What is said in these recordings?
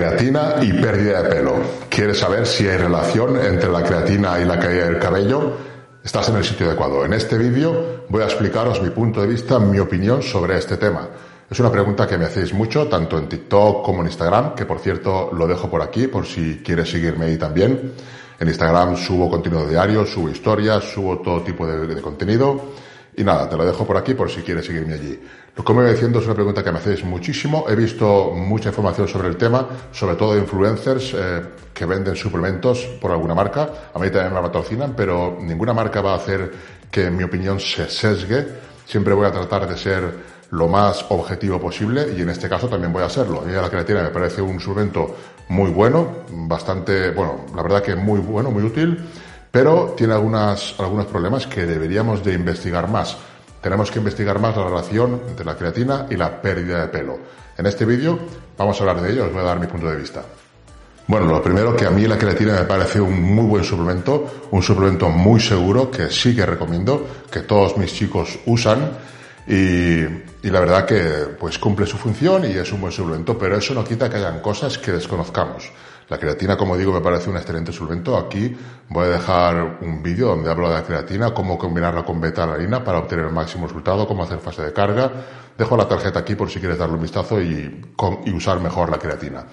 Creatina y pérdida de pelo. ¿Quieres saber si hay relación entre la creatina y la caída del cabello? Estás en el sitio adecuado. En este vídeo voy a explicaros mi punto de vista, mi opinión sobre este tema. Es una pregunta que me hacéis mucho, tanto en TikTok como en Instagram, que por cierto lo dejo por aquí por si quieres seguirme ahí también. En Instagram subo contenido diario, subo historias, subo todo tipo de, de contenido. Y nada, te lo dejo por aquí por si quieres seguirme allí. Me voy diciendo es una pregunta que me hacéis muchísimo. He visto mucha información sobre el tema, sobre todo de influencers eh, que venden suplementos por alguna marca. A mí también me patrocinan, pero ninguna marca va a hacer que, en mi opinión, se sesgue. Siempre voy a tratar de ser lo más objetivo posible y en este caso también voy a hacerlo. A mí la creatina me parece un suplemento muy bueno, bastante, bueno, la verdad que muy bueno, muy útil pero tiene algunas, algunos problemas que deberíamos de investigar más. Tenemos que investigar más la relación entre la creatina y la pérdida de pelo. En este vídeo vamos a hablar de ello, os voy a dar mi punto de vista. Bueno, lo primero que a mí la creatina me parece un muy buen suplemento, un suplemento muy seguro que sí que recomiendo, que todos mis chicos usan y, y, la verdad que pues cumple su función y es un buen suplemento, pero eso no quita que hayan cosas que desconozcamos. La creatina, como digo, me parece un excelente suplemento. Aquí voy a dejar un vídeo donde hablo de la creatina, cómo combinarla con beta-alanina para obtener el máximo resultado, cómo hacer fase de carga. Dejo la tarjeta aquí por si quieres darle un vistazo y, y usar mejor la creatina.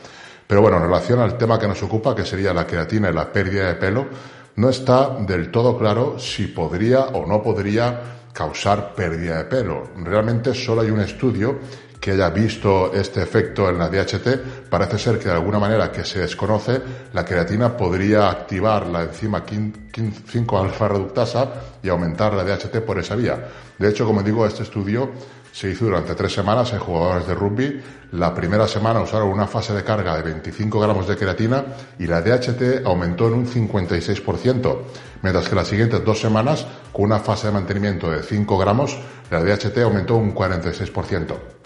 Pero bueno, en relación al tema que nos ocupa, que sería la creatina y la pérdida de pelo, no está del todo claro si podría o no podría causar pérdida de pelo. Realmente solo hay un estudio que haya visto este efecto en la DHT, parece ser que de alguna manera que se desconoce, la creatina podría activar la enzima 5-alfa reductasa y aumentar la DHT por esa vía. De hecho, como digo, este estudio se hizo durante tres semanas en jugadores de rugby. La primera semana usaron una fase de carga de 25 gramos de creatina y la DHT aumentó en un 56%, mientras que las siguientes dos semanas, con una fase de mantenimiento de 5 gramos, la DHT aumentó un 46%.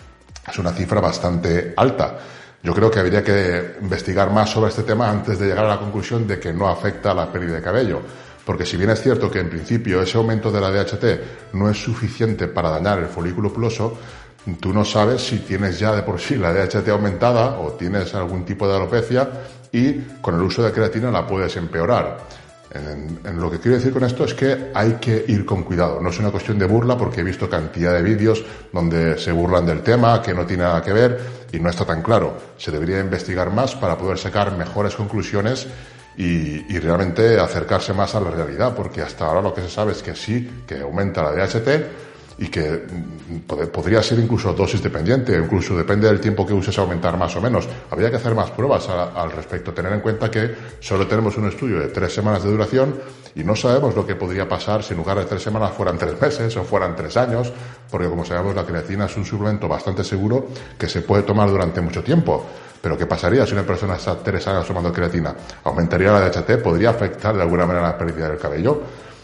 Es una cifra bastante alta. Yo creo que habría que investigar más sobre este tema antes de llegar a la conclusión de que no afecta a la pérdida de cabello. Porque si bien es cierto que en principio ese aumento de la DHT no es suficiente para dañar el folículo piloso, tú no sabes si tienes ya de por sí la DHT aumentada o tienes algún tipo de alopecia y con el uso de creatina la puedes empeorar. En, lo que quiero decir con esto es que hay que ir con cuidado. No es una cuestión de burla porque he visto cantidad de vídeos donde se burlan del tema, que no tiene nada que ver y no está tan claro. Se debería investigar más para poder sacar mejores conclusiones y, y realmente acercarse más a la realidad, porque hasta ahora lo que se sabe es que sí, que aumenta la DHT, y que mm, podría ser incluso dosis dependiente, incluso depende del tiempo que uses aumentar más o menos. Habría que hacer más pruebas al respecto, tener en cuenta que solo tenemos un estudio de tres semanas de duración y no sabemos lo que podría pasar si en lugar de tres semanas fueran tres meses o fueran tres años, porque como sabemos la creatina es un suplemento bastante seguro que se puede tomar durante mucho tiempo. Pero ¿qué pasaría si una persona está tres años tomando creatina? ¿Aumentaría la DHT? ¿Podría afectar de alguna manera la pérdida del cabello?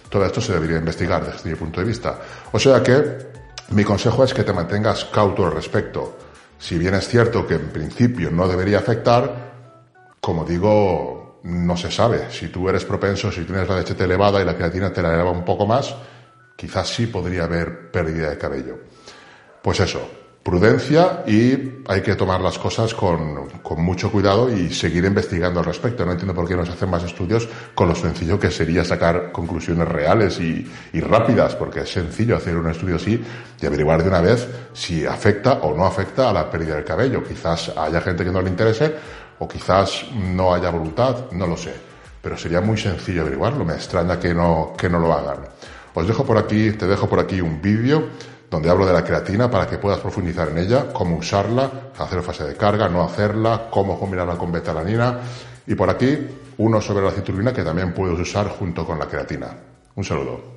Todo esto se debería investigar desde mi punto de vista. O sea que mi consejo es que te mantengas cauto al respecto. Si bien es cierto que en principio no debería afectar, como digo, no se sabe. Si tú eres propenso, si tienes la DHT elevada y la creatina te la eleva un poco más, quizás sí podría haber pérdida de cabello. Pues eso, prudencia y hay que tomar las cosas con, con, mucho cuidado y seguir investigando al respecto. No entiendo por qué no se hacen más estudios con lo sencillo que sería sacar conclusiones reales y, y, rápidas, porque es sencillo hacer un estudio así y averiguar de una vez si afecta o no afecta a la pérdida del cabello. Quizás haya gente que no le interese o quizás no haya voluntad, no lo sé. Pero sería muy sencillo averiguarlo. Me extraña que no, que no lo hagan. Os dejo por aquí, te dejo por aquí un vídeo donde hablo de la creatina para que puedas profundizar en ella, cómo usarla, hacer fase de carga, no hacerla, cómo combinarla con betalanina y por aquí uno sobre la citrulina que también puedes usar junto con la creatina. Un saludo.